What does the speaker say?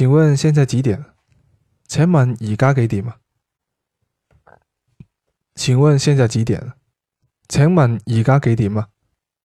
请问现在几点？请问而家几点啊请问现在几点？请问而家几点啊